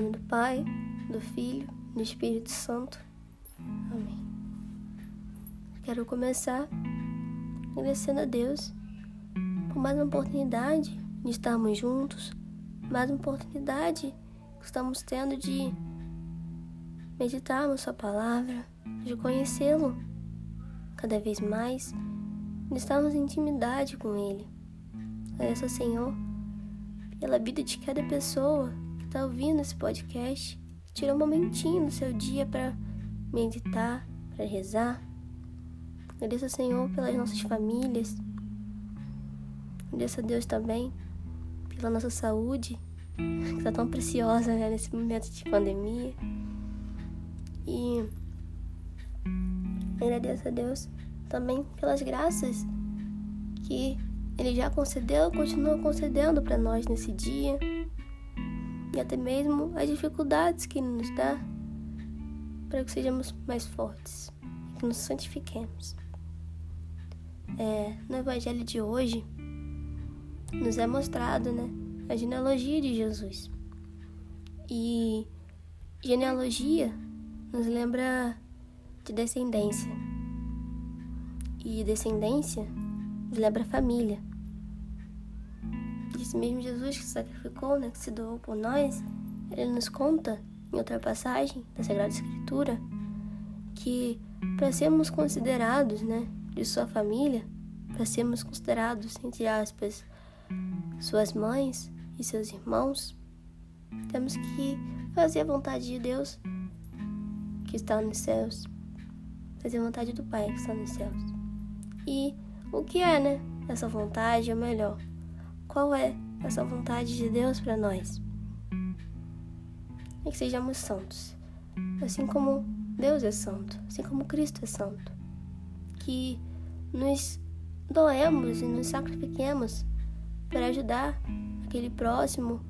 Nome do Pai, do Filho, do Espírito Santo. Amém. Quero começar agradecendo a Deus por mais uma oportunidade de estarmos juntos, mais uma oportunidade que estamos tendo de meditarmos Sua palavra, de conhecê-lo cada vez mais, de estarmos em intimidade com Ele. Agradeço ao Senhor pela vida de cada pessoa está ouvindo esse podcast, tira um momentinho do seu dia para meditar, para rezar. Agradeço ao Senhor pelas nossas famílias. Agradeço a Deus também pela nossa saúde, que está tão preciosa né, nesse momento de pandemia. E agradeço a Deus também pelas graças que Ele já concedeu continua concedendo para nós nesse dia. E até mesmo as dificuldades que nos dá para que sejamos mais fortes e que nos santifiquemos. É, no Evangelho de hoje, nos é mostrado né, a genealogia de Jesus. E genealogia nos lembra de descendência. E descendência nos lembra família. Esse mesmo Jesus que sacrificou, né, que se doou por nós, ele nos conta em outra passagem da Sagrada Escritura que para sermos considerados, né, de sua família, para sermos considerados, entre aspas, suas mães e seus irmãos, temos que fazer a vontade de Deus que está nos céus, fazer a vontade do Pai que está nos céus. E o que é, né? Essa vontade, ou melhor, qual é essa vontade de Deus para nós? É que sejamos santos, assim como Deus é santo, assim como Cristo é santo. Que nos doemos e nos sacrifiquemos para ajudar aquele próximo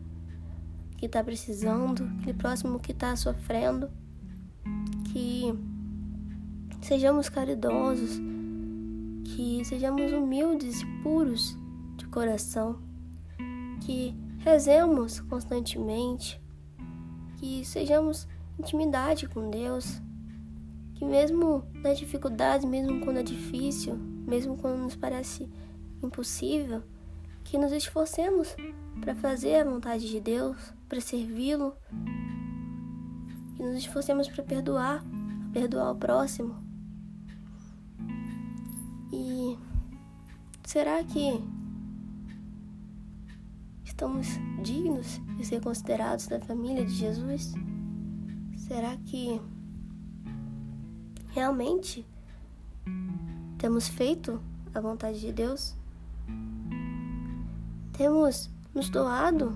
que está precisando, aquele próximo que está sofrendo que sejamos caridosos, que sejamos humildes e puros de coração, que rezemos constantemente, que sejamos intimidade com Deus, que mesmo nas dificuldades, mesmo quando é difícil, mesmo quando nos parece impossível, que nos esforcemos para fazer a vontade de Deus, para servi-lo que nos esforcemos para perdoar, perdoar o próximo. E será que estamos dignos de ser considerados da família de Jesus? Será que realmente temos feito a vontade de Deus? Temos nos doado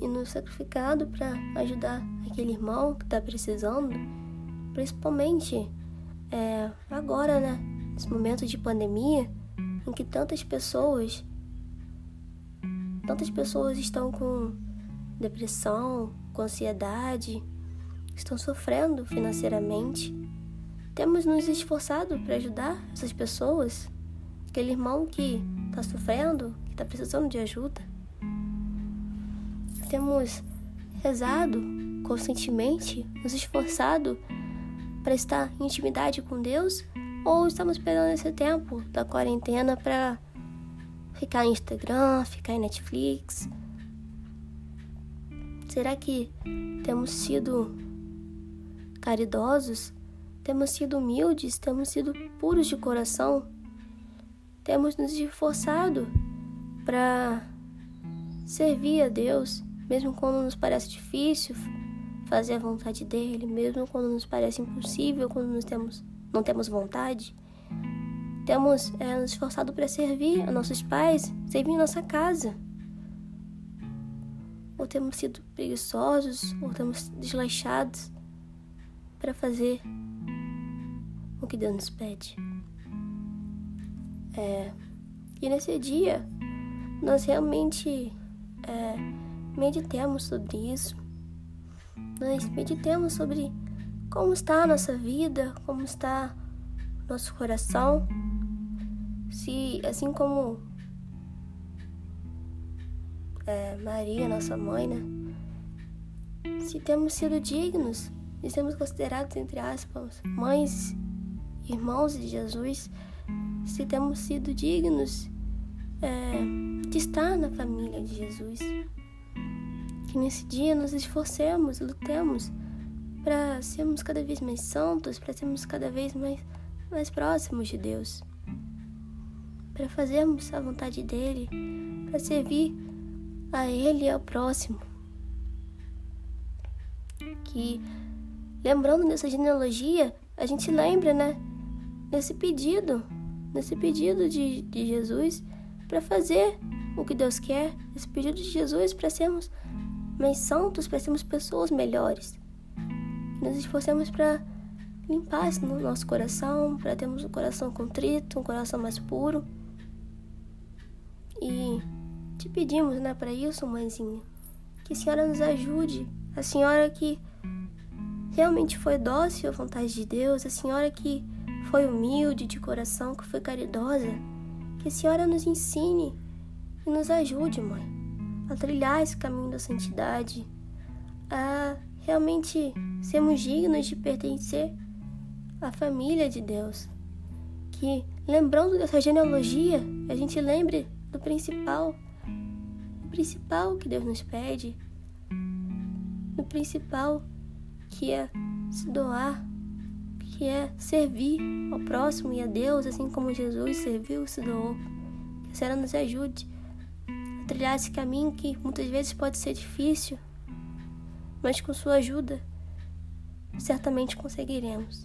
e nos sacrificado para ajudar aquele irmão que está precisando, principalmente é, agora, né? Nesse momento de pandemia, em que tantas pessoas, tantas pessoas estão com depressão, com ansiedade, estão sofrendo financeiramente. Temos nos esforçado para ajudar essas pessoas, aquele irmão que está sofrendo, que está precisando de ajuda temos rezado constantemente, nos esforçado para estar em intimidade com Deus ou estamos perdendo esse tempo da quarentena para ficar em Instagram, ficar em Netflix? Será que temos sido caridosos? Temos sido humildes? Temos sido puros de coração? Temos nos esforçado para servir a Deus? mesmo quando nos parece difícil fazer a vontade dele, mesmo quando nos parece impossível, quando nós temos, não temos vontade. Temos é, nos esforçado para servir a nossos pais, servir nossa casa. ou temos sido preguiçosos, ou temos desleixados para fazer o que Deus nos pede. É, e nesse dia, nós realmente é, meditemos sobre isso, nós meditemos sobre como está a nossa vida, como está nosso coração, se assim como é, Maria, nossa mãe, né? Se temos sido dignos e sermos considerados, entre aspas, mães, irmãos de Jesus, se temos sido dignos é, de estar na família de Jesus. Que nesse dia nos esforcemos, lutemos para sermos cada vez mais santos, para sermos cada vez mais, mais próximos de Deus, para fazermos a vontade dele, para servir a Ele e ao próximo. Que, lembrando dessa genealogia, a gente lembra, né, nesse pedido, nesse pedido de, de Jesus para fazer o que Deus quer, esse pedido de Jesus para sermos mais santos, para sermos pessoas melhores. Nos esforcemos para limpar no nosso coração, para termos um coração contrito, um coração mais puro. E te pedimos, né, para isso, mãezinha, que a senhora nos ajude, a senhora que realmente foi dócil à vontade de Deus, a senhora que foi humilde de coração, que foi caridosa, que a senhora nos ensine e nos ajude, mãe, a trilhar esse caminho da santidade, a realmente sermos dignos de pertencer à família de Deus. Que, lembrando dessa genealogia, a gente lembre do principal principal que Deus nos pede, no principal que é se doar, que é servir ao próximo e a Deus, assim como Jesus serviu e se doou. Que a Senhora nos ajude a trilhar esse caminho que muitas vezes pode ser difícil, mas com sua ajuda certamente conseguiremos.